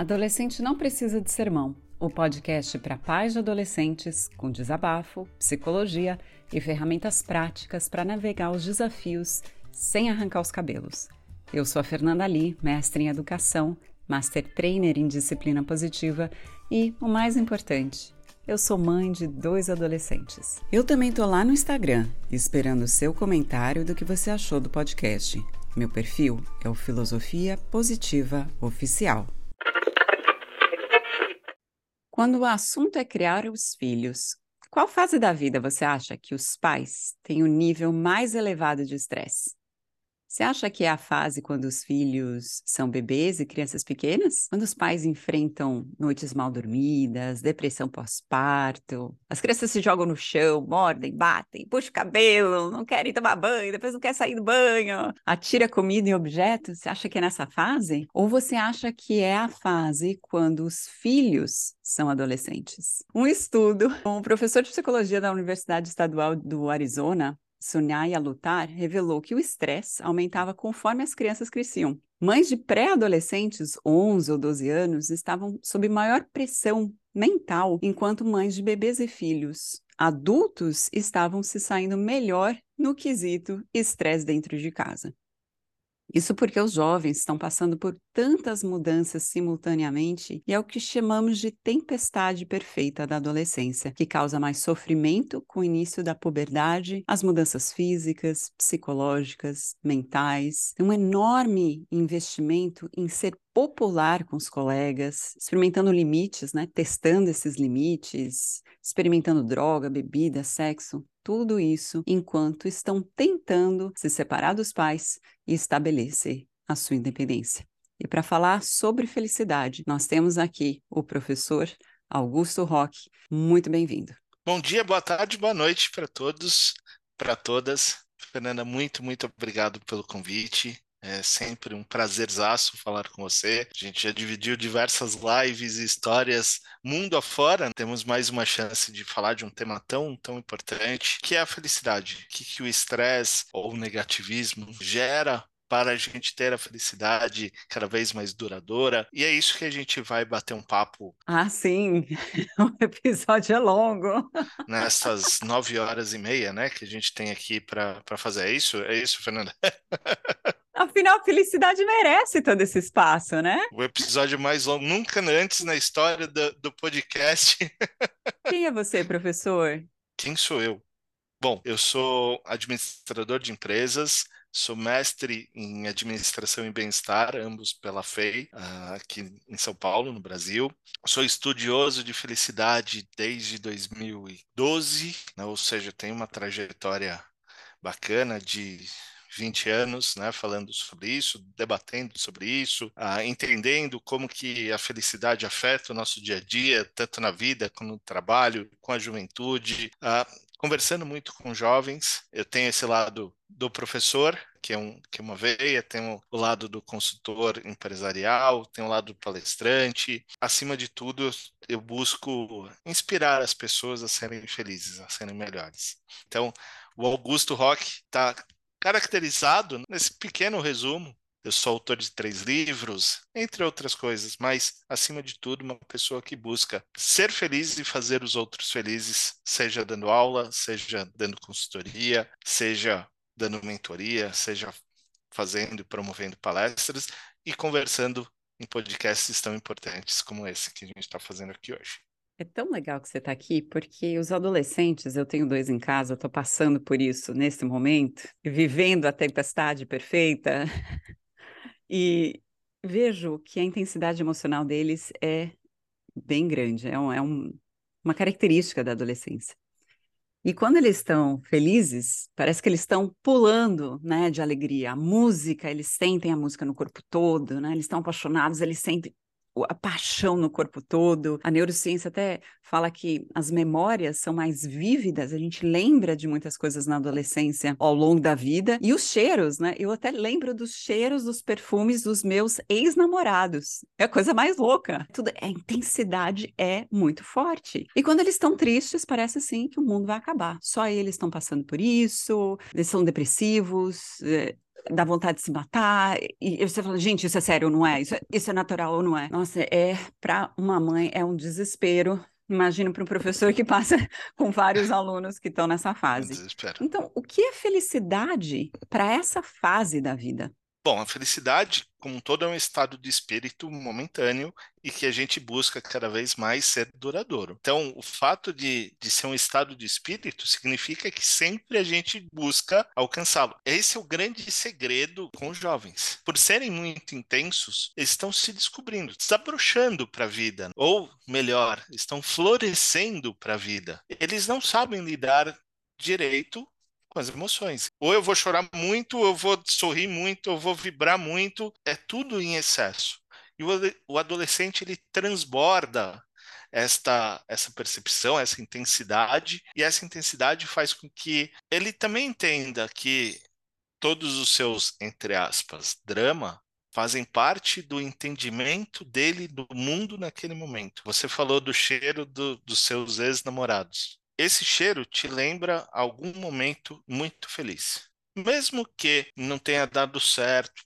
Adolescente não precisa de sermão. O podcast para pais de adolescentes com desabafo, psicologia e ferramentas práticas para navegar os desafios sem arrancar os cabelos. Eu sou a Fernanda Lee, mestre em educação, master trainer em disciplina positiva e, o mais importante, eu sou mãe de dois adolescentes. Eu também tô lá no Instagram, esperando o seu comentário do que você achou do podcast. Meu perfil é o Filosofia Positiva Oficial. Quando o assunto é criar os filhos, qual fase da vida você acha que os pais têm o nível mais elevado de estresse? Você acha que é a fase quando os filhos são bebês e crianças pequenas? Quando os pais enfrentam noites mal dormidas, depressão pós-parto, as crianças se jogam no chão, mordem, batem, puxam o cabelo, não querem tomar banho, depois não quer sair do banho, atira comida em objetos? Você acha que é nessa fase? Ou você acha que é a fase quando os filhos são adolescentes? Um estudo, um professor de psicologia da Universidade Estadual do Arizona Sunaya Lutar revelou que o estresse aumentava conforme as crianças cresciam. Mães de pré-adolescentes, 11 ou 12 anos, estavam sob maior pressão mental, enquanto mães de bebês e filhos adultos estavam se saindo melhor no quesito estresse dentro de casa. Isso porque os jovens estão passando por tantas mudanças simultaneamente e é o que chamamos de tempestade perfeita da adolescência, que causa mais sofrimento com o início da puberdade, as mudanças físicas, psicológicas, mentais, um enorme investimento em ser popular com os colegas, experimentando limites, né? Testando esses limites, experimentando droga, bebida, sexo, tudo isso enquanto estão tentando se separar dos pais e estabelecer a sua independência. E para falar sobre felicidade, nós temos aqui o professor Augusto Roque. Muito bem-vindo. Bom dia, boa tarde, boa noite para todos, para todas. Fernanda, muito, muito obrigado pelo convite. É sempre um prazerzaço falar com você. A gente já dividiu diversas lives e histórias mundo afora. Temos mais uma chance de falar de um tema tão, tão importante, que é a felicidade. O que, que o estresse ou o negativismo gera para a gente ter a felicidade cada vez mais duradoura. E é isso que a gente vai bater um papo. Ah, sim, o episódio é longo. Nessas nove horas e meia, né, que a gente tem aqui para fazer. É isso? É isso, Fernanda? Afinal, a felicidade merece todo esse espaço, né? O episódio mais longo, nunca antes na história do, do podcast. Quem é você, professor? Quem sou eu? Bom, eu sou administrador de empresas, sou mestre em administração e bem-estar, ambos pela FEI, ah, aqui em São Paulo, no Brasil. Sou estudioso de felicidade desde 2012, né? ou seja, tenho uma trajetória bacana de 20 anos, né, falando sobre isso, debatendo sobre isso, uh, entendendo como que a felicidade afeta o nosso dia a dia, tanto na vida como no trabalho, com a juventude, uh, conversando muito com jovens. Eu tenho esse lado do professor, que é, um, que é uma veia, tem o lado do consultor empresarial, tem o lado do palestrante. Acima de tudo, eu busco inspirar as pessoas a serem felizes, a serem melhores. Então, o Augusto Rock está caracterizado nesse pequeno resumo. Eu sou autor de três livros, entre outras coisas, mas, acima de tudo, uma pessoa que busca ser feliz e fazer os outros felizes, seja dando aula, seja dando consultoria, seja dando mentoria, seja fazendo e promovendo palestras e conversando em podcasts tão importantes como esse que a gente está fazendo aqui hoje. É tão legal que você está aqui, porque os adolescentes, eu tenho dois em casa, estou passando por isso nesse momento, vivendo a tempestade perfeita, e vejo que a intensidade emocional deles é bem grande, é, um, é um, uma característica da adolescência. E quando eles estão felizes, parece que eles estão pulando, né, de alegria. A música, eles sentem a música no corpo todo, né? Eles estão apaixonados, eles sentem a paixão no corpo todo. A neurociência até fala que as memórias são mais vívidas, a gente lembra de muitas coisas na adolescência ao longo da vida. E os cheiros, né? Eu até lembro dos cheiros dos perfumes dos meus ex-namorados. É a coisa mais louca. Tudo, a intensidade é muito forte. E quando eles estão tristes, parece assim que o mundo vai acabar. Só eles estão passando por isso, eles são depressivos. É dá vontade de se matar, e você fala, gente, isso é sério, não é? Isso é, isso é natural ou não é? Nossa, é, para uma mãe é um desespero. Imagino para um professor que passa com vários alunos que estão nessa fase. Desespero. Então, o que é felicidade para essa fase da vida? Bom, a felicidade, como um todo, é um estado de espírito momentâneo e que a gente busca cada vez mais ser duradouro. Então, o fato de, de ser um estado de espírito significa que sempre a gente busca alcançá-lo. Esse é o grande segredo com os jovens. Por serem muito intensos, eles estão se descobrindo, desabrochando para a vida, ou melhor, estão florescendo para a vida. Eles não sabem lidar direito com as emoções. Ou eu vou chorar muito, ou eu vou sorrir muito, ou eu vou vibrar muito, é tudo em excesso. E o adolescente ele transborda esta essa percepção, essa intensidade, e essa intensidade faz com que ele também entenda que todos os seus entre aspas drama fazem parte do entendimento dele do mundo naquele momento. Você falou do cheiro do, dos seus ex-namorados esse cheiro te lembra algum momento muito feliz. Mesmo que não tenha dado certo,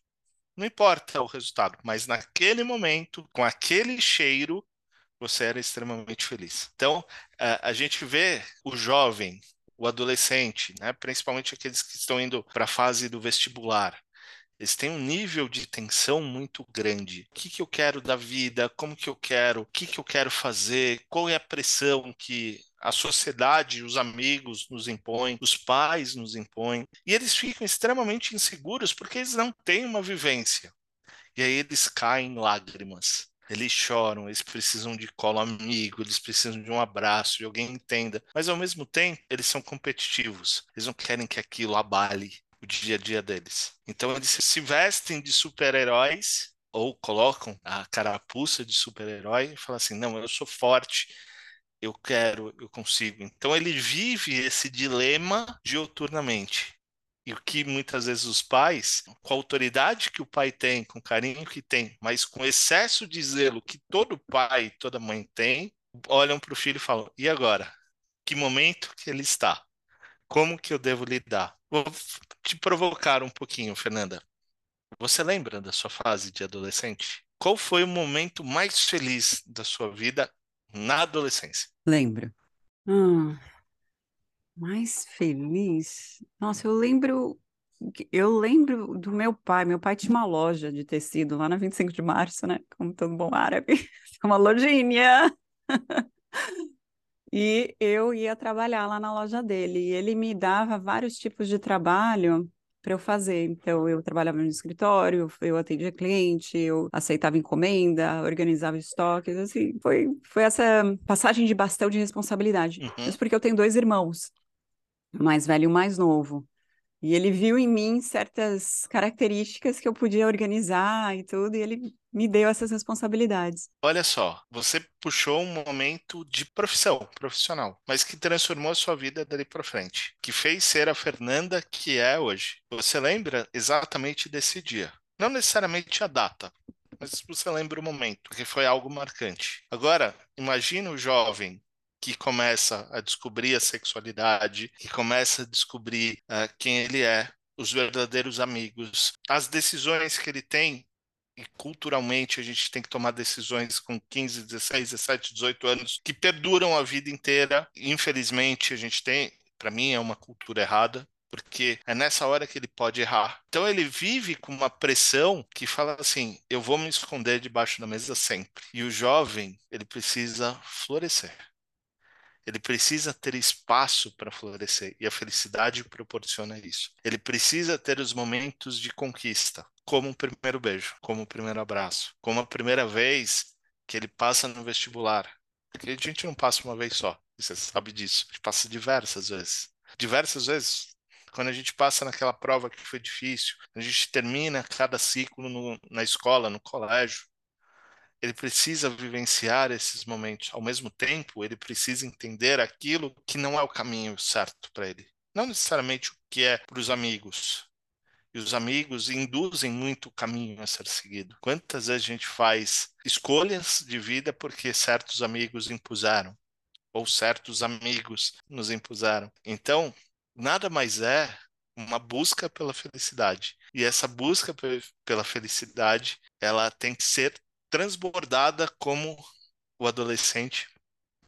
não importa o resultado, mas naquele momento, com aquele cheiro, você era extremamente feliz. Então, a, gente vê o jovem, o adolescente, né, principalmente aqueles que estão indo para a fase do vestibular, eles têm um nível de tensão muito grande. O que, que eu quero da vida? Como que eu quero? O que, que eu quero fazer? Qual é a pressão que a sociedade, os amigos nos impõem, os pais nos impõem, e eles ficam extremamente inseguros porque eles não têm uma vivência. E aí eles caem em lágrimas. Eles choram, eles precisam de colo amigo, eles precisam de um abraço, de alguém entenda. Mas ao mesmo tempo, eles são competitivos. Eles não querem que aquilo abale o dia a dia deles. Então eles se vestem de super-heróis ou colocam a carapuça de super-herói e falam assim: "Não, eu sou forte, eu quero, eu consigo. Então ele vive esse dilema dioturnamente. E o que muitas vezes os pais, com a autoridade que o pai tem, com o carinho que tem, mas com excesso de zelo que todo pai, toda mãe tem, olham para o filho e falam: e agora? Que momento que ele está? Como que eu devo lidar? Vou te provocar um pouquinho, Fernanda. Você lembra da sua fase de adolescente? Qual foi o momento mais feliz da sua vida na adolescência? Lembro. Ah, mais feliz? Nossa, eu lembro. Eu lembro do meu pai. Meu pai tinha uma loja de tecido lá na 25 de março, né? Como todo bom árabe. Uma lojinha. E eu ia trabalhar lá na loja dele. E ele me dava vários tipos de trabalho para eu fazer. Então, eu trabalhava no escritório, eu atendia cliente, eu aceitava encomenda, organizava estoques, assim, foi, foi essa passagem de bastão de responsabilidade. Uhum. Isso porque eu tenho dois irmãos, o mais velho e o mais novo. E ele viu em mim certas características que eu podia organizar e tudo, e ele me deu essas responsabilidades. Olha só, você puxou um momento de profissão, profissional, mas que transformou a sua vida dali para frente, que fez ser a Fernanda que é hoje. Você lembra exatamente desse dia? Não necessariamente a data, mas você lembra o momento, porque foi algo marcante. Agora, imagina o jovem que começa a descobrir a sexualidade, que começa a descobrir uh, quem ele é, os verdadeiros amigos, as decisões que ele tem. E culturalmente a gente tem que tomar decisões com 15, 16, 17, 18 anos que perduram a vida inteira. Infelizmente, a gente tem, para mim, é uma cultura errada porque é nessa hora que ele pode errar. Então ele vive com uma pressão que fala assim: eu vou me esconder debaixo da mesa sempre. E o jovem, ele precisa florescer. Ele precisa ter espaço para florescer e a felicidade proporciona isso. Ele precisa ter os momentos de conquista, como o primeiro beijo, como o primeiro abraço, como a primeira vez que ele passa no vestibular. Porque a gente não passa uma vez só, você sabe disso. A gente passa diversas vezes. Diversas vezes. Quando a gente passa naquela prova que foi difícil, a gente termina cada ciclo no, na escola, no colégio, ele precisa vivenciar esses momentos. Ao mesmo tempo, ele precisa entender aquilo que não é o caminho certo para ele. Não necessariamente o que é para os amigos. E os amigos induzem muito o caminho a ser seguido. Quantas vezes a gente faz escolhas de vida porque certos amigos impuseram, ou certos amigos nos impuseram. Então, nada mais é uma busca pela felicidade. E essa busca pela felicidade, ela tem que ser transbordada como o adolescente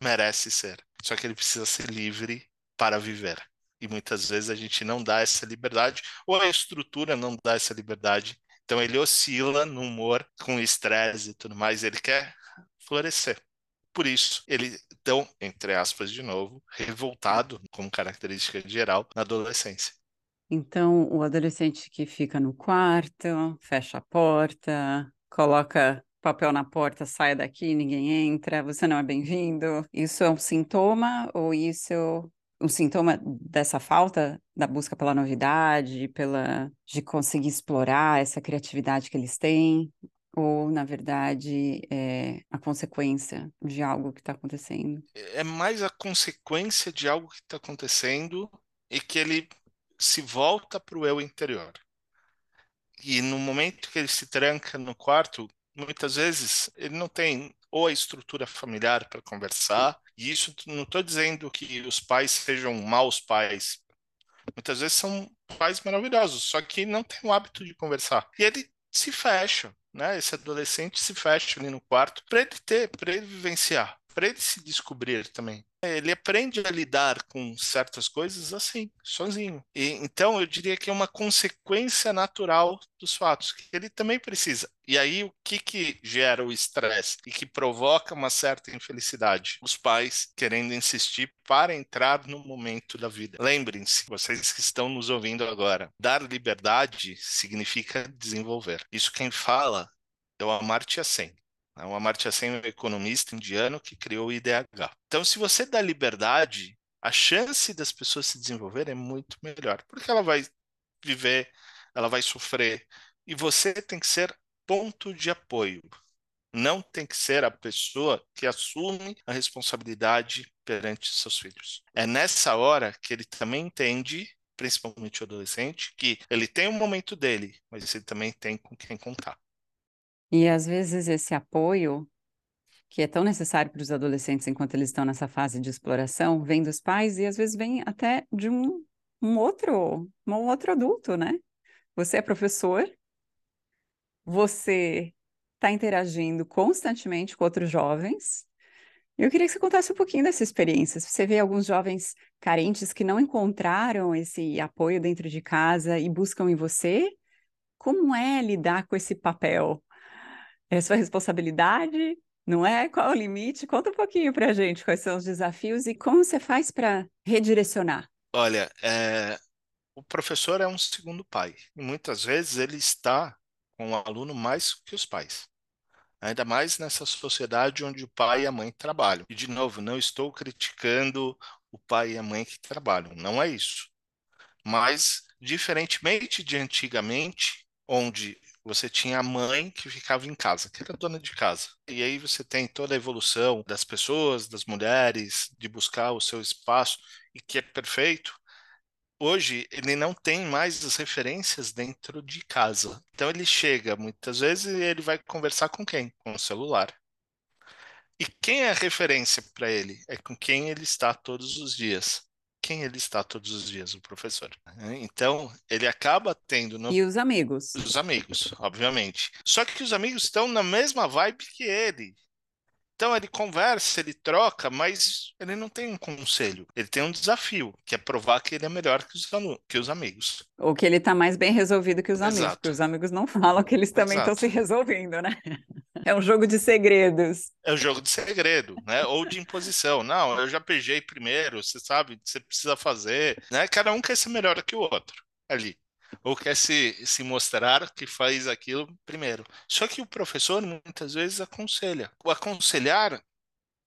merece ser. Só que ele precisa ser livre para viver. E muitas vezes a gente não dá essa liberdade, ou a estrutura não dá essa liberdade. Então ele oscila no humor, com estresse e tudo mais. Ele quer florescer. Por isso, ele tão, entre aspas, de novo, revoltado, como característica geral, na adolescência. Então, o adolescente que fica no quarto, fecha a porta, coloca papel na porta, saia daqui, ninguém entra, você não é bem-vindo. Isso é um sintoma ou isso é um sintoma dessa falta da busca pela novidade, pela de conseguir explorar essa criatividade que eles têm? Ou, na verdade, é a consequência de algo que está acontecendo? É mais a consequência de algo que está acontecendo e que ele se volta para o eu interior. E no momento que ele se tranca no quarto, muitas vezes ele não tem ou a estrutura familiar para conversar, e isso não estou dizendo que os pais sejam maus pais. Muitas vezes são pais maravilhosos, só que não tem o hábito de conversar. E ele se fecha, né? Esse adolescente se fecha ali no quarto para ele ter, para ele vivenciar, para ele se descobrir também. Ele aprende a lidar com certas coisas assim, sozinho. E, então, eu diria que é uma consequência natural dos fatos, que ele também precisa. E aí, o que, que gera o estresse e que provoca uma certa infelicidade? Os pais querendo insistir para entrar no momento da vida. Lembrem-se, vocês que estão nos ouvindo agora, dar liberdade significa desenvolver. Isso quem fala é o Amartya Sen. É o Amartya Sen é um economista indiano que criou o IDH. Então, se você dá liberdade, a chance das pessoas se desenvolverem é muito melhor, porque ela vai viver, ela vai sofrer, e você tem que ser ponto de apoio. Não tem que ser a pessoa que assume a responsabilidade perante seus filhos. É nessa hora que ele também entende, principalmente o adolescente, que ele tem um momento dele, mas ele também tem com quem contar. E às vezes esse apoio, que é tão necessário para os adolescentes enquanto eles estão nessa fase de exploração, vem dos pais e às vezes vem até de um, um outro, um outro adulto, né? Você é professor, você está interagindo constantemente com outros jovens. Eu queria que você contasse um pouquinho dessa experiência. Você vê alguns jovens carentes que não encontraram esse apoio dentro de casa e buscam em você. Como é lidar com esse papel é sua responsabilidade, não é? Qual o limite? Conta um pouquinho para a gente quais são os desafios e como você faz para redirecionar. Olha, é... o professor é um segundo pai e muitas vezes ele está com o aluno mais que os pais. Ainda mais nessa sociedade onde o pai e a mãe trabalham. E, de novo, não estou criticando o pai e a mãe que trabalham, não é isso. Mas, diferentemente de antigamente, onde você tinha a mãe que ficava em casa, que era dona de casa. E aí você tem toda a evolução das pessoas, das mulheres, de buscar o seu espaço, e que é perfeito. Hoje ele não tem mais as referências dentro de casa. Então ele chega muitas vezes e ele vai conversar com quem? Com o celular. E quem é a referência para ele? É com quem ele está todos os dias quem ele está todos os dias, o professor. Né? Então, ele acaba tendo. No... E os amigos. Os amigos, obviamente. Só que os amigos estão na mesma vibe que ele. Então ele conversa, ele troca, mas ele não tem um conselho. Ele tem um desafio, que é provar que ele é melhor que os, que os amigos. Ou que ele está mais bem resolvido que os amigos, Exato. porque os amigos não falam que eles também estão se resolvendo, né? É um jogo de segredos. É um jogo de segredo, né? Ou de imposição. Não, eu já peguei primeiro, você sabe, você precisa fazer, né? Cada um quer ser melhor que o outro ali ou quer se, se mostrar que faz aquilo primeiro. Só que o professor muitas vezes aconselha. O aconselhar,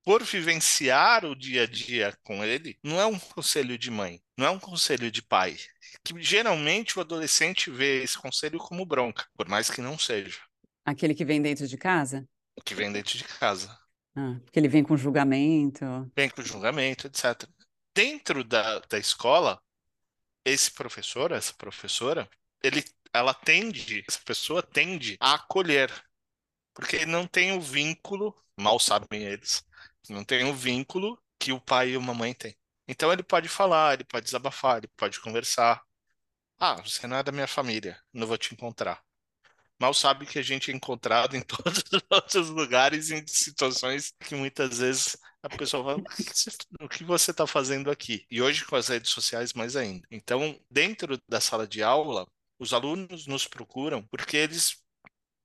por vivenciar o dia a dia com ele, não é um conselho de mãe, não é um conselho de pai. Que geralmente o adolescente vê esse conselho como bronca, por mais que não seja. Aquele que vem dentro de casa? O que vem dentro de casa. Ah, porque ele vem com julgamento. Vem com julgamento, etc. Dentro da, da escola, esse professor, essa professora, ele, ela tende, essa pessoa tende a acolher, porque não tem o vínculo, mal sabem eles, não tem o vínculo que o pai e a mamãe têm. Então ele pode falar, ele pode desabafar, ele pode conversar. Ah, você não é da minha família, não vou te encontrar. Mal sabe que a gente é encontrado em todos os outros lugares, em situações que muitas vezes a pessoa fala: o que você está fazendo aqui? E hoje com as redes sociais, mais ainda. Então, dentro da sala de aula, os alunos nos procuram porque eles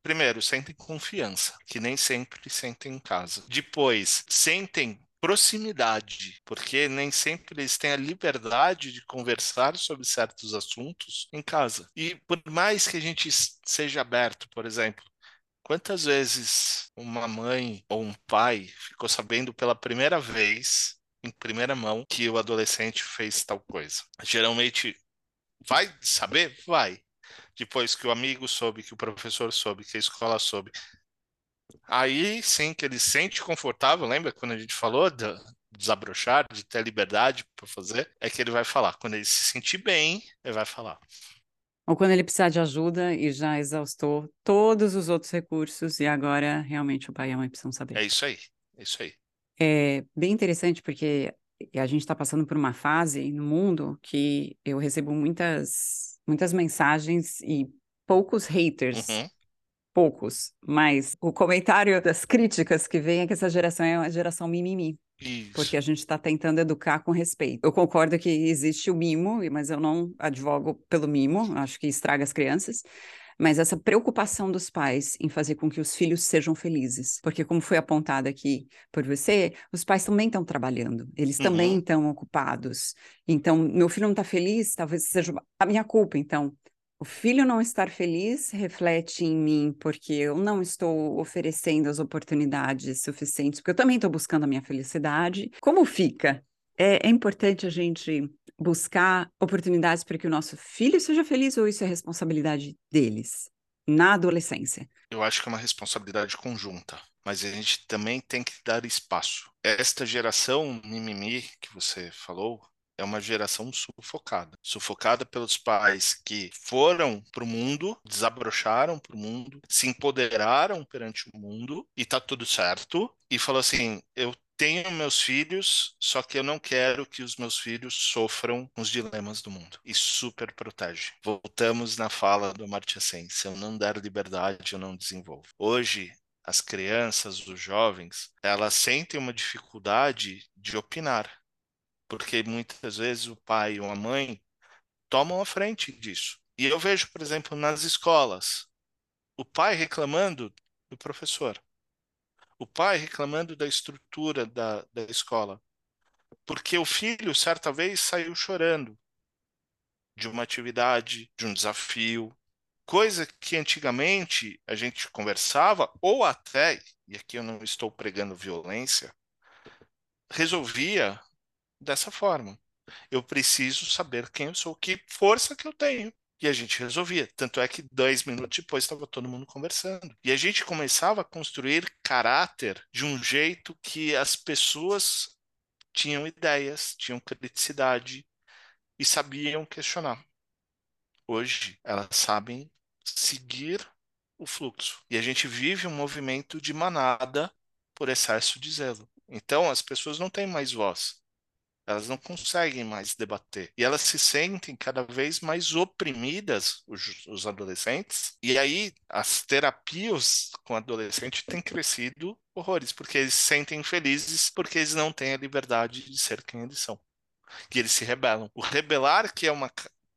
Primeiro, sentem confiança, que nem sempre sentem em casa. Depois, sentem proximidade, porque nem sempre eles têm a liberdade de conversar sobre certos assuntos em casa. E por mais que a gente seja aberto, por exemplo, quantas vezes uma mãe ou um pai ficou sabendo pela primeira vez, em primeira mão, que o adolescente fez tal coisa? Geralmente vai saber? Vai. Depois que o amigo soube, que o professor soube, que a escola soube, Aí sim que ele se sente confortável, lembra quando a gente falou de desabrochar, de ter liberdade para fazer, é que ele vai falar. Quando ele se sentir bem, ele vai falar. Ou quando ele precisar de ajuda e já exaustou todos os outros recursos e agora realmente o pai e a mãe precisam saber. É isso aí, é isso aí. É bem interessante porque a gente está passando por uma fase no mundo que eu recebo muitas, muitas mensagens e poucos haters. Uhum poucos, mas o comentário das críticas que vem é que essa geração é uma geração mimimi. Isso. Porque a gente está tentando educar com respeito. Eu concordo que existe o mimo, mas eu não advogo pelo mimo, acho que estraga as crianças. Mas essa preocupação dos pais em fazer com que os filhos sejam felizes. Porque, como foi apontado aqui por você, os pais também estão trabalhando, eles uhum. também estão ocupados. Então, meu filho não está feliz, talvez seja a minha culpa. Então, o filho não estar feliz reflete em mim, porque eu não estou oferecendo as oportunidades suficientes, porque eu também estou buscando a minha felicidade. Como fica? É, é, importante a gente buscar oportunidades para que o nosso filho seja feliz ou isso é responsabilidade deles na adolescência? Eu acho que é uma responsabilidade conjunta, mas a gente também tem que dar espaço. Esta geração mimimi que você falou, é uma geração sufocada. Sufocada pelos pais que foram para o mundo, desabrocharam para o mundo, se empoderaram perante o mundo e tá tudo certo. E falou assim: eu tenho meus filhos, só que eu não quero que os meus filhos sofram os dilemas do mundo. E super protege. Voltamos na fala do Amartya Sen: se eu não der liberdade, eu não desenvolvo. Hoje, as crianças, os jovens, elas sentem uma dificuldade de opinar porque muitas vezes o pai ou a mãe tomam a frente disso. E eu vejo, por exemplo, nas escolas, o pai reclamando do professor, o pai reclamando da estrutura da, da escola, porque o filho, certa vez, saiu chorando de uma atividade, de um desafio, coisa que antigamente a gente conversava, ou até, e aqui eu não estou pregando violência, resolvia dessa forma. Eu preciso saber quem eu sou, que força que eu tenho. E a gente resolvia. Tanto é que dez minutos depois estava todo mundo conversando. E a gente começava a construir caráter de um jeito que as pessoas tinham ideias, tinham criticidade e sabiam questionar. Hoje, elas sabem seguir o fluxo. E a gente vive um movimento de manada por excesso de zelo. Então, as pessoas não têm mais voz. Elas não conseguem mais debater. E elas se sentem cada vez mais oprimidas, os, os adolescentes. E aí, as terapias com adolescente têm crescido horrores, porque eles se sentem felizes porque eles não têm a liberdade de ser quem eles são. Que eles se rebelam. O rebelar, que é uma,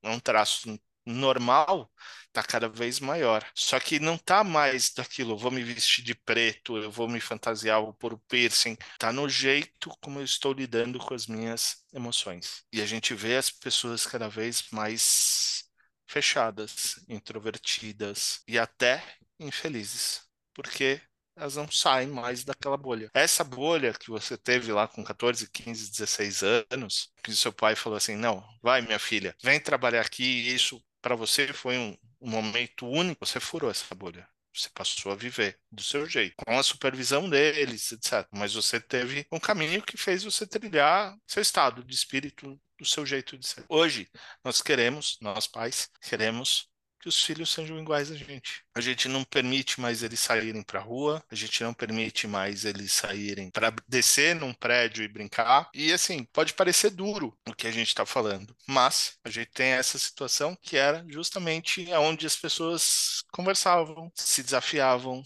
um traço normal está cada vez maior. Só que não tá mais daquilo, eu vou me vestir de preto, eu vou me fantasiar, vou pôr o piercing. Tá no jeito como eu estou lidando com as minhas emoções. E a gente vê as pessoas cada vez mais fechadas, introvertidas e até infelizes, porque elas não saem mais daquela bolha. Essa bolha que você teve lá com 14, 15, 16 anos, que seu pai falou assim: não, vai minha filha, vem trabalhar aqui, isso para você foi um, um momento único, você furou essa bolha. Você passou a viver do seu jeito, com a supervisão deles, etc. Mas você teve um caminho que fez você trilhar seu estado de espírito, do seu jeito de ser. Hoje, nós queremos, nós pais, queremos que os filhos sejam iguais a gente. A gente não permite mais eles saírem para a rua, a gente não permite mais eles saírem para descer num prédio e brincar. E assim, pode parecer duro o que a gente está falando, mas a gente tem essa situação que era justamente onde as pessoas conversavam, se desafiavam,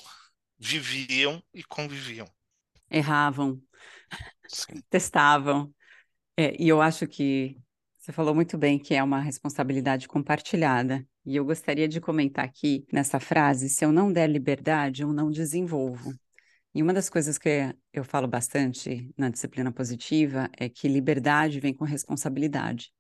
viviam e conviviam. Erravam, Sim. testavam. É, e eu acho que você falou muito bem que é uma responsabilidade compartilhada. E eu gostaria de comentar aqui nessa frase: se eu não der liberdade, eu não desenvolvo. E uma das coisas que eu falo bastante na disciplina positiva é que liberdade vem com responsabilidade.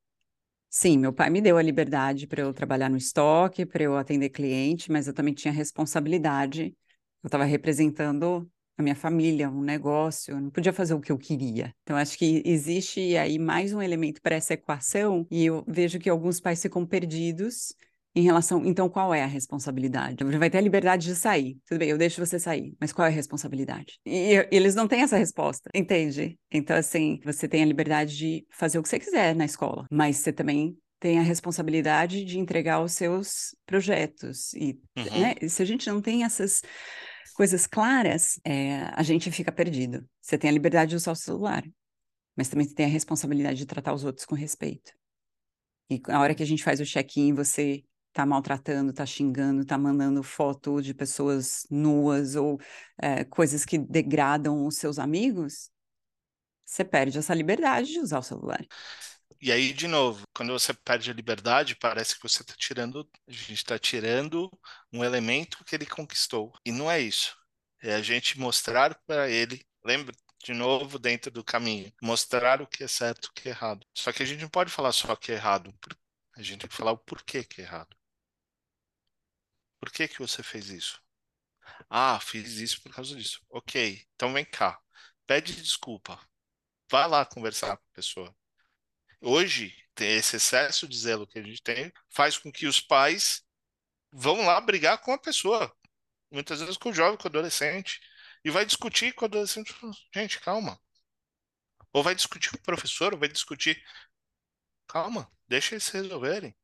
Sim, meu pai me deu a liberdade para eu trabalhar no estoque, para eu atender cliente, mas eu também tinha responsabilidade. Eu estava representando a minha família, um negócio, eu não podia fazer o que eu queria. Então, acho que existe aí mais um elemento para essa equação, e eu vejo que alguns pais ficam perdidos em relação, então, qual é a responsabilidade? Você vai ter a liberdade de sair. Tudo bem, eu deixo você sair, mas qual é a responsabilidade? E, e, eles não têm essa resposta, entende? Então, assim, você tem a liberdade de fazer o que você quiser na escola, mas você também tem a responsabilidade de entregar os seus projetos. E uhum. né, se a gente não tem essas coisas claras, é, a gente fica perdido. Você tem a liberdade de usar o celular, mas também tem a responsabilidade de tratar os outros com respeito. E a hora que a gente faz o check-in, você tá maltratando, tá xingando, tá mandando foto de pessoas nuas ou é, coisas que degradam os seus amigos, você perde essa liberdade de usar o celular. E aí, de novo, quando você perde a liberdade, parece que você está tirando, a gente está tirando um elemento que ele conquistou. E não é isso. É a gente mostrar para ele, lembra, de novo, dentro do caminho, mostrar o que é certo e o que é errado. Só que a gente não pode falar só que é errado, a gente tem que falar o porquê que é errado. Por que que você fez isso? Ah, fiz isso por causa disso. Ok, então vem cá. Pede desculpa. Vai lá conversar com a pessoa. Hoje, esse excesso de zelo que a gente tem faz com que os pais vão lá brigar com a pessoa. Muitas vezes com o jovem, com o adolescente. E vai discutir com o adolescente. Gente, calma. Ou vai discutir com o professor, ou vai discutir. Calma, deixa eles resolverem.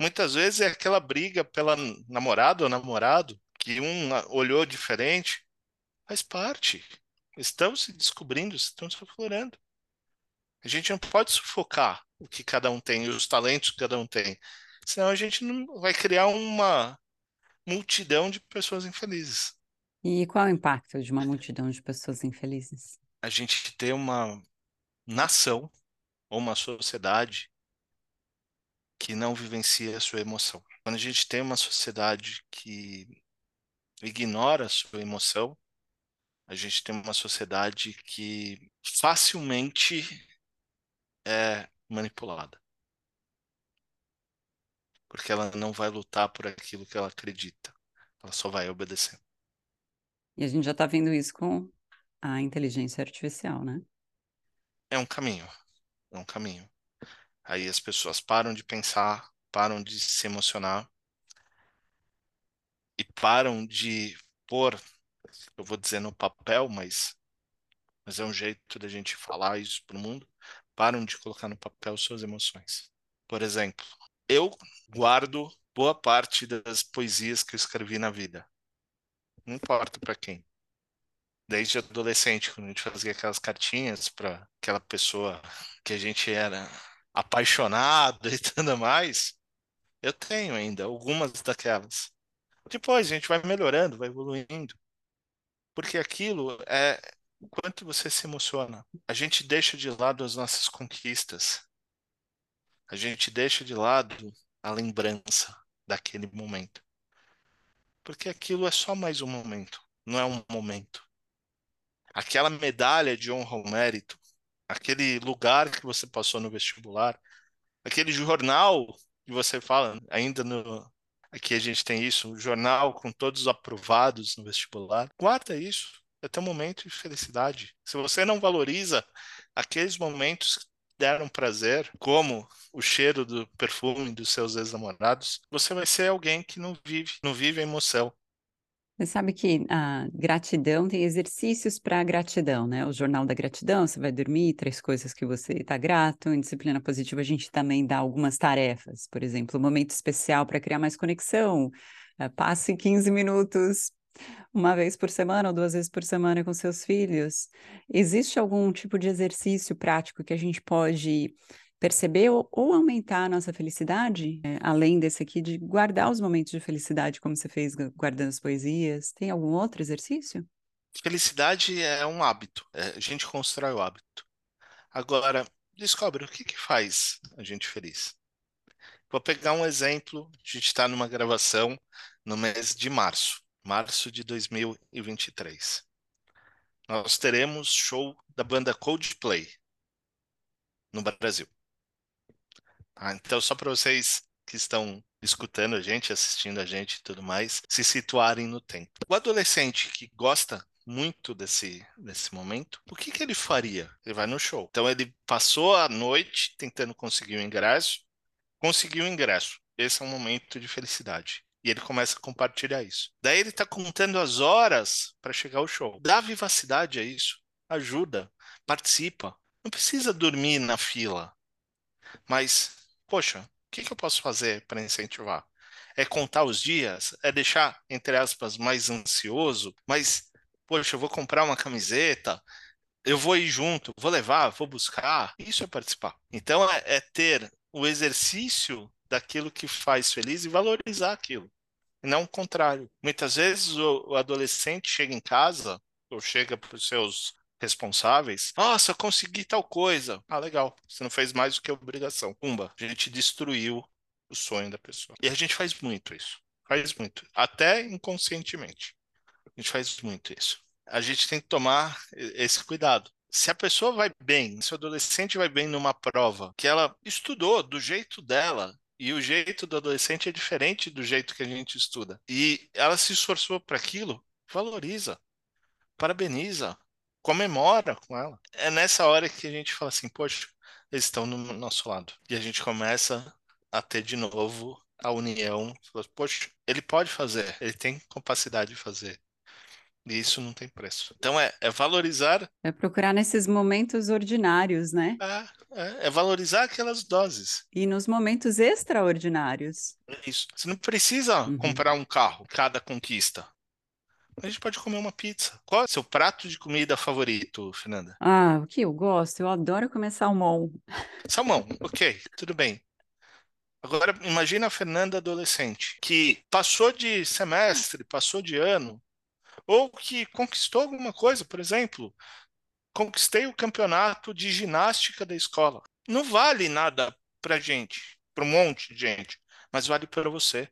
Muitas vezes é aquela briga pela namorada ou namorado, que um olhou diferente, faz parte. Estão se descobrindo, estão se aflorando. A gente não pode sufocar o que cada um tem, os talentos que cada um tem. Senão a gente não vai criar uma multidão de pessoas infelizes. E qual é o impacto de uma multidão de pessoas infelizes? A gente ter uma nação ou uma sociedade que não vivencia a sua emoção. Quando a gente tem uma sociedade que ignora a sua emoção, a gente tem uma sociedade que facilmente é manipulada. Porque ela não vai lutar por aquilo que ela acredita. Ela só vai obedecer. E a gente já está vendo isso com a inteligência artificial, né? É um caminho. É um caminho. Aí as pessoas param de pensar, param de se emocionar e param de pôr, eu vou dizer no papel, mas, mas é um jeito da gente falar isso para o mundo, param de colocar no papel suas emoções. Por exemplo, eu guardo boa parte das poesias que eu escrevi na vida. Não importa para quem. Desde adolescente, quando a gente fazia aquelas cartinhas para aquela pessoa que a gente era apaixonado e tudo mais, eu tenho ainda algumas daquelas. Depois a gente vai melhorando, vai evoluindo. Porque aquilo é o quanto você se emociona. A gente deixa de lado as nossas conquistas. A gente deixa de lado a lembrança daquele momento. Porque aquilo é só mais um momento, não é um momento. Aquela medalha de honra ao mérito aquele lugar que você passou no vestibular, aquele jornal que você fala, ainda no aqui a gente tem isso, um jornal com todos os aprovados no vestibular. Guarda isso, é teu momento de felicidade. Se você não valoriza aqueles momentos que deram prazer, como o cheiro do perfume dos seus ex-namorados, você vai ser alguém que não vive, não vive a emoção. Você sabe que a gratidão tem exercícios para gratidão, né? O jornal da gratidão, você vai dormir, três coisas que você está grato. Em disciplina positiva, a gente também dá algumas tarefas, por exemplo, um momento especial para criar mais conexão. Eh, passe 15 minutos uma vez por semana ou duas vezes por semana com seus filhos. Existe algum tipo de exercício prático que a gente pode perceber ou, aumentar a nossa felicidade, é, além desse aqui de guardar os momentos de felicidade, como você fez guardando as poesias? Tem algum outro exercício? Felicidade é um hábito, é, a gente constrói o hábito. Agora, descobre o que, que faz a gente feliz. Vou pegar um exemplo, a gente está numa gravação no mês de março, março de 2023. Nós teremos show da banda Coldplay no Brasil. Ah, então, só para vocês que estão escutando a gente, assistindo a gente e tudo mais, se situarem no tempo. O adolescente que gosta muito desse, desse momento, o que, que ele faria? Ele vai no show. Então, ele passou a noite tentando conseguir o ingresso, conseguiu o ingresso. Esse é um momento de felicidade. E ele começa a compartilhar isso. Daí ele está contando as horas para chegar ao show. Dá vivacidade a isso. Ajuda, participa. Não precisa dormir na fila. Mas poxa, o que, que eu posso fazer para incentivar? É contar os dias? É deixar, entre aspas, mais ansioso? Mas, poxa, eu vou comprar uma camiseta, eu vou ir junto, vou levar, vou buscar. Isso é participar. Então, é, é ter o exercício daquilo que faz feliz e valorizar aquilo. Não o contrário. Muitas vezes o, o adolescente chega em casa ou chega para os seus responsáveis. Nossa, consegui tal coisa. Ah, legal. Você não fez mais do que obrigação. Pumba, a gente destruiu o sonho da pessoa. E a gente faz muito isso. Faz muito. Até inconscientemente. A gente faz muito isso. A gente tem que tomar esse cuidado. Se a pessoa vai bem, se o adolescente vai bem numa prova que ela estudou do jeito dela, e o jeito do adolescente é diferente do jeito que a gente estuda. E ela se esforçou para aquilo, valoriza, parabeniza, comemora com ela. É nessa hora que a gente fala assim, poxa, eles estão no nosso lado. E a gente começa a ter de novo a união. Poxa, ele pode fazer, ele tem capacidade de fazer. E isso não tem preço. Então é, é valorizar. É procurar nesses momentos ordinários, né? É, é, é, valorizar aquelas doses. E nos momentos extraordinários. É isso. Você não precisa uhum. comprar um carro cada conquista a gente pode comer uma pizza. Qual é o seu prato de comida favorito, Fernanda? Ah, o que eu gosto? Eu adoro comer salmão. Salmão, ok, tudo bem. Agora, imagina a Fernanda adolescente, que passou de semestre, passou de ano, ou que conquistou alguma coisa, por exemplo, conquistei o campeonato de ginástica da escola. Não vale nada pra gente, pra um monte de gente, mas vale para você.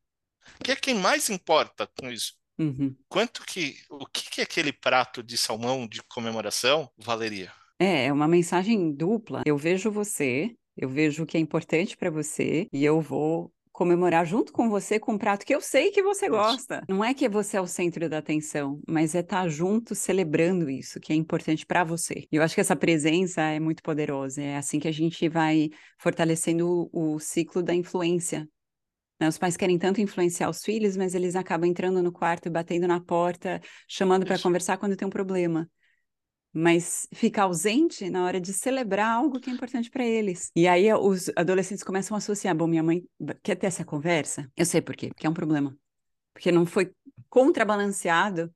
Que é quem mais importa com isso. Uhum. Quanto que. O que, que aquele prato de salmão de comemoração valeria? É, é uma mensagem dupla. Eu vejo você, eu vejo o que é importante para você e eu vou comemorar junto com você com um prato que eu sei que você gosta. Não é que você é o centro da atenção, mas é estar tá junto celebrando isso, que é importante para você. E eu acho que essa presença é muito poderosa. É assim que a gente vai fortalecendo o, o ciclo da influência né? Os pais querem tanto influenciar os filhos, mas eles acabam entrando no quarto e batendo na porta, chamando para conversar quando tem um problema. Mas fica ausente na hora de celebrar algo que é importante para eles. E aí os adolescentes começam a associar: bom, minha mãe quer ter essa conversa? Eu sei por quê, porque é um problema. Porque não foi contrabalanceado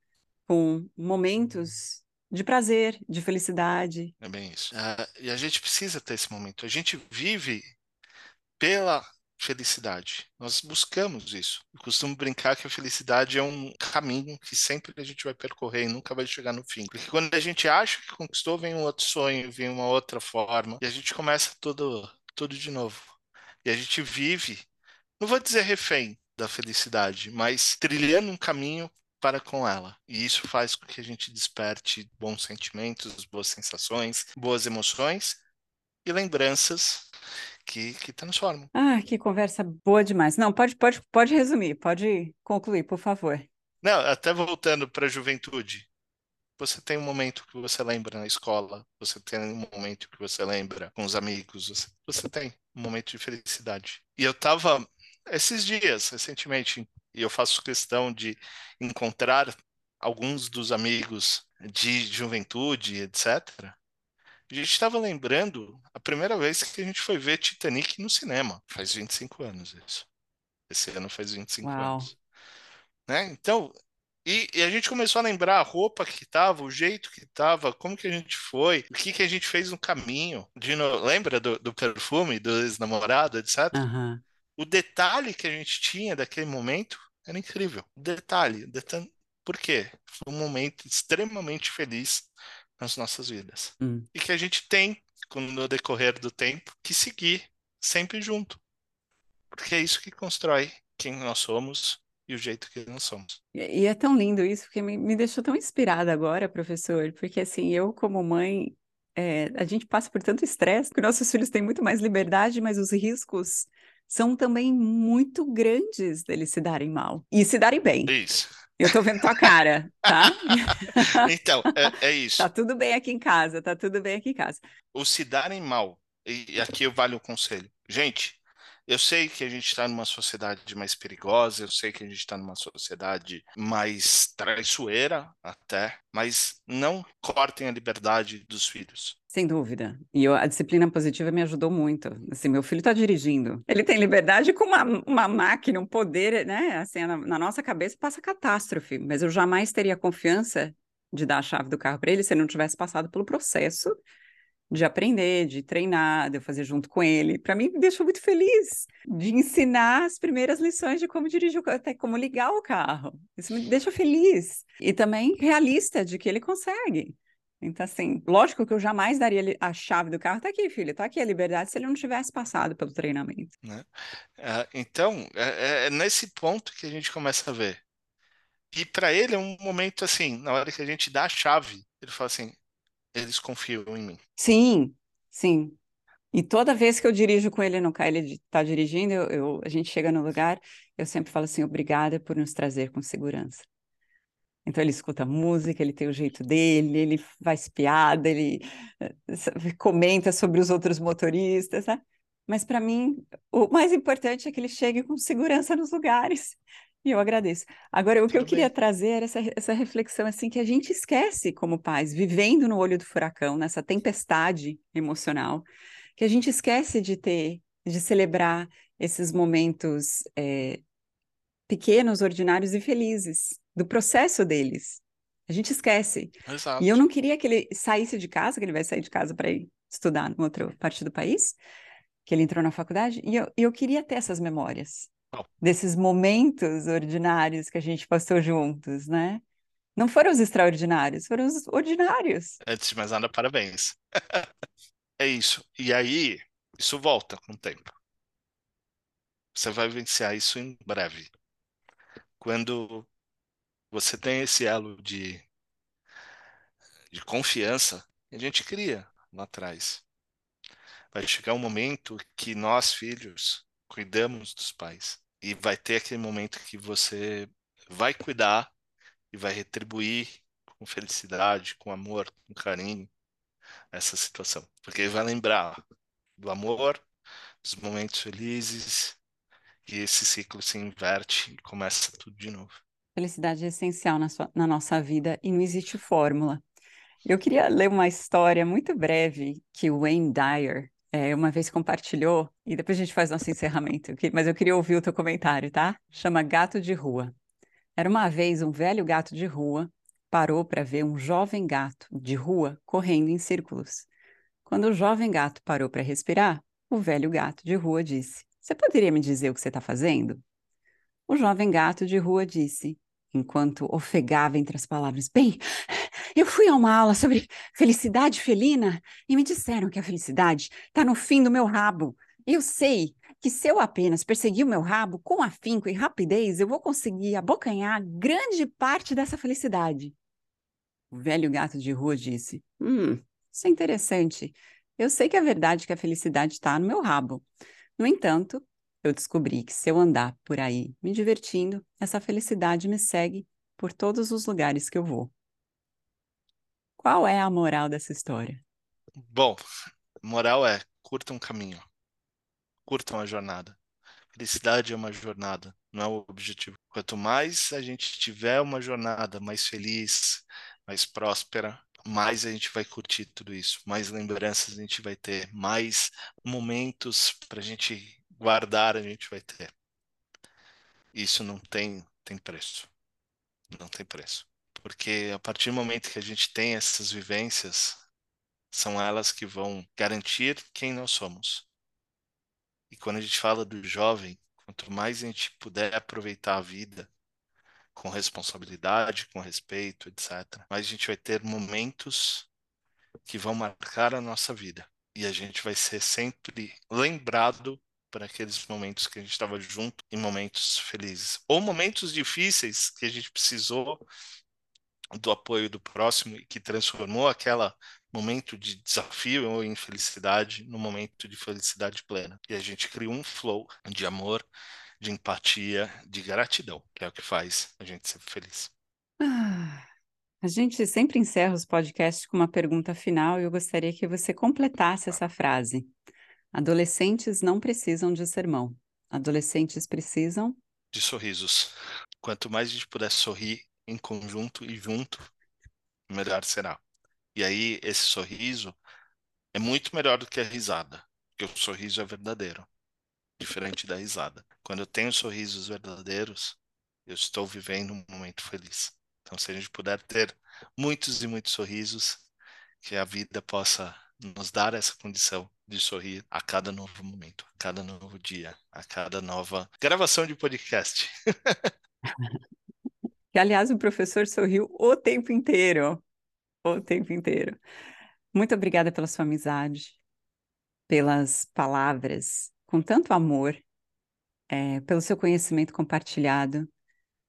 com momentos de prazer, de felicidade. É bem isso. Uh, e a gente precisa ter esse momento. A gente vive pela felicidade. Nós buscamos isso. Eu costumo brincar que a felicidade é um caminho que sempre a gente vai percorrer e nunca vai chegar no fim. Porque quando a gente acha que conquistou, vem um outro sonho, vem uma outra forma, e a gente começa tudo, tudo de novo. E a gente vive, não vou dizer refém da felicidade, mas trilhando um caminho para com ela. E isso faz com que a gente desperte bons sentimentos, boas sensações, boas emoções e lembranças que, que transformam. Ah, que conversa boa demais. Não, pode, pode, pode resumir, pode concluir, por favor. Não, até voltando para a juventude. Você tem um momento que você lembra na escola, você tem um momento que você lembra com os amigos, você, você tem um momento de felicidade. E eu estava esses dias, recentemente, e eu faço questão de encontrar alguns dos amigos de juventude, etc. A gente estava lembrando a primeira vez que a gente foi ver Titanic no cinema. Faz 25 anos isso. Esse ano faz 25 Uau. anos. Né? Então, e, e, a gente começou a lembrar a roupa que tava, o jeito que tava, como que a gente foi, o que que a gente fez no caminho. Lembra do, do perfume do ex-namorado, etc? Uhum. O detalhe que a gente tinha daquele momento era incrível. O detalhe, detalhe. Por quê? Foi um momento extremamente feliz nas nossas vidas. Hum. E que a gente tem, no decorrer do tempo, que seguir sempre junto. Porque é isso que constrói quem nós somos e o jeito que nós somos. E, é tão lindo isso, porque me, me deixou tão inspirada agora, professor, porque assim, eu como mãe, é, a gente passa por tanto estresse, que nossos filhos têm muito mais liberdade, mas os riscos são também muito grandes deles se darem mal e se darem bem. Isso. Eu tô vendo tua cara, tá? então, é, é, isso. Tá tudo bem aqui em casa, tá tudo bem aqui em casa. O se darem mal, e aqui vale o conselho. Gente, eu sei que a gente está numa sociedade mais perigosa, eu sei que a gente está numa sociedade mais traiçoeira até, mas não cortem a liberdade dos filhos. Sem dúvida. E eu, a disciplina positiva me ajudou muito. Assim, meu filho está dirigindo. Ele tem liberdade com uma, uma máquina, um poder, né? Assim, na, na nossa cabeça passa catástrofe. Mas eu jamais teria confiança de dar a chave do carro para ele se ele não tivesse passado pelo processo de aprender, de treinar, de eu fazer junto com ele. Para mim, me deixou muito feliz de ensinar as primeiras lições de como dirigir, até como ligar o carro. Isso me deixa feliz. E também realista de que ele consegue. Então, assim, lógico que eu jamais daria a chave do carro. Tá aqui, filho, tá aqui a liberdade se ele não tivesse passado pelo treinamento. Né? Uh, então, é, é, é nesse ponto que a gente começa a ver. E para ele é um momento assim, na hora que a gente dá a chave, ele fala assim: eles confiam em mim. Sim, sim. E toda vez que eu dirijo com ele no carro, ele está dirigindo, eu, eu, a gente chega no lugar, eu sempre falo assim, obrigada por nos trazer com segurança. Então ele escuta música, ele tem o jeito dele, ele faz piada, ele eh, comenta sobre os outros motoristas, né? Mas para mim, o mais importante é que ele chegue com segurança nos lugares. E eu agradeço. Agora, o Tudo que eu bem. queria trazer era essa, essa reflexão assim que a gente esquece como pais, vivendo no olho do furacão, nessa tempestade emocional, que a gente esquece de ter, de celebrar esses momentos é, pequenos, ordinários e felizes, do processo deles. A gente esquece. Exato. E eu não queria que ele saísse de casa, que ele vai sair de casa para ir estudar em outra parte do país, que ele entrou na faculdade, e eu, eu queria ter essas memórias desses momentos ordinários que a gente passou juntos, né? Não foram os extraordinários, foram os ordinários. Antes de mais nada, parabéns. é isso. E aí, isso volta com o tempo. Você vai vivenciar isso em breve. Quando você tem esse elo de, de confiança, a gente cria lá atrás. Vai chegar um momento que nós, filhos, cuidamos dos pais. E vai ter aquele momento que você vai cuidar e vai retribuir com felicidade, com amor, com carinho essa situação. Porque ele vai lembrar do amor, dos momentos felizes, e esse ciclo se inverte e começa tudo de novo. Felicidade é essencial na, sua, na nossa vida e não existe fórmula. Eu queria ler uma história muito breve que Wayne Dyer é, uma vez compartilhou, e depois a gente faz nosso encerramento, mas eu queria ouvir o teu comentário, tá? Chama Gato de Rua. Era uma vez um velho gato de rua parou para ver um jovem gato de rua correndo em círculos. Quando o jovem gato parou para respirar, o velho gato de rua disse: Você poderia me dizer o que você está fazendo? O jovem gato de rua disse: enquanto ofegava entre as palavras. Bem, eu fui a uma aula sobre felicidade felina e me disseram que a felicidade está no fim do meu rabo. Eu sei que se eu apenas perseguir o meu rabo com afinco e rapidez, eu vou conseguir abocanhar grande parte dessa felicidade. O velho gato de rua disse: Hum, isso é interessante. Eu sei que é verdade que a felicidade está no meu rabo. No entanto, eu descobri que se eu andar por aí me divertindo, essa felicidade me segue por todos os lugares que eu vou. Qual é a moral dessa história? Bom, moral é curtam o caminho, curtam a jornada. Felicidade é uma jornada, não é o objetivo. Quanto mais a gente tiver uma jornada mais feliz, mais próspera, mais a gente vai curtir tudo isso, mais lembranças a gente vai ter, mais momentos para a gente guardar a gente vai ter. Isso não tem, tem preço. Não tem preço. Porque a partir do momento que a gente tem essas vivências, são elas que vão garantir quem nós somos. E quando a gente fala do jovem, quanto mais a gente puder aproveitar a vida com responsabilidade, com respeito, etc., mais a gente vai ter momentos que vão marcar a nossa vida. E a gente vai ser sempre lembrado por aqueles momentos que a gente estava junto em momentos felizes. Ou momentos difíceis que a gente precisou do apoio do próximo e que transformou aquela momento de desafio ou infelicidade no momento de felicidade plena. E a gente cria um flow de amor, de empatia, de gratidão, que é o que faz a gente ser feliz. Ah, a gente sempre encerra os podcasts com uma pergunta final e eu gostaria que você completasse essa frase. Adolescentes não precisam de sermão. Adolescentes precisam de sorrisos. Quanto mais a gente puder sorrir em conjunto e junto, melhor será. E aí, esse sorriso é muito melhor do que a risada, porque o sorriso é verdadeiro, diferente da risada. Quando eu tenho sorrisos verdadeiros, eu estou vivendo um momento feliz. Então, se a gente puder ter muitos e muitos sorrisos, que a vida possa nos dar essa condição de sorrir a cada novo momento, a cada novo dia, a cada nova gravação de podcast. que, aliás, o professor sorriu o tempo inteiro o tempo inteiro. Muito obrigada pela sua amizade, pelas palavras com tanto amor, é, pelo seu conhecimento compartilhado,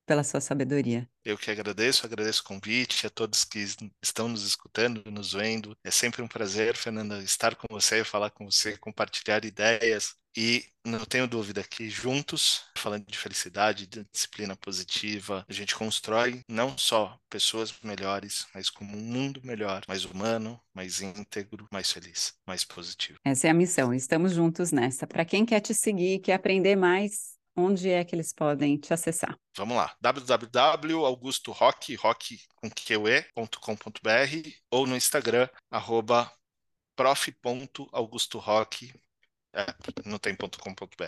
pela sua sabedoria. Eu que agradeço, agradeço o convite a todos que estão nos escutando, nos vendo. É sempre um prazer, Fernanda, estar com você, falar com você, compartilhar ideias. E não tenho dúvida que juntos, falando de felicidade, de disciplina positiva, a gente constrói não só pessoas melhores, mas como um mundo melhor, mais humano, mais íntegro, mais feliz, mais positivo. Essa é a missão. Estamos juntos nessa. Para quem quer te seguir, quer aprender mais, onde é que eles podem te acessar? Vamos lá, www.augustorock, rock com que.com.br ou no Instagram, arroba prof.augustorock, é, não tem .com.br,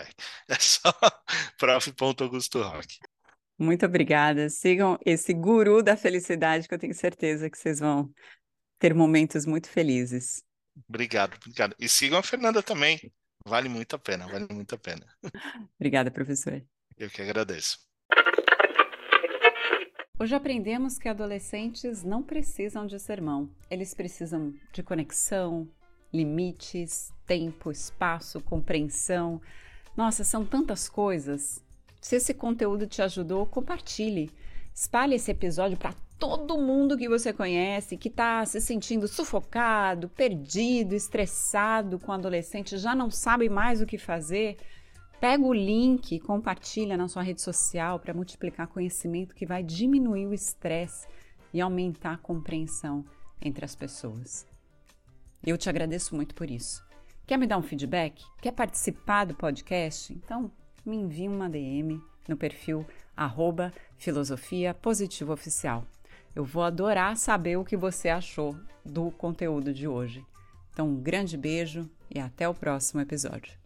é só prof.augustorock. Muito obrigada. Sigam esse guru da felicidade que eu tenho certeza que vocês vão ter momentos muito felizes. Obrigado, obrigado. E sigam a Fernanda também. Vale muito a pena, vale muito a pena. Obrigada, professor. Eu que agradeço. Hoje aprendemos que adolescentes não precisam de sermão. Eles precisam de conexão, limites, tempo, espaço, compreensão. Nossa, são tantas coisas. Se esse conteúdo te ajudou, compartilhe. Espalhe esse episódio para todo mundo que você conhece que está se sentindo sufocado, perdido, estressado com adolescente, já não sabe mais o que fazer. Pega o link compartilha na sua rede social para multiplicar conhecimento que vai diminuir o estresse e aumentar a compreensão entre as pessoas. Eu te agradeço muito por isso. Quer me dar um feedback? Quer participar do podcast? Então me envie uma DM no perfil arroba filosofia positiva oficial. Eu vou adorar saber o que você achou do conteúdo de hoje. Então, um grande beijo e até o próximo episódio.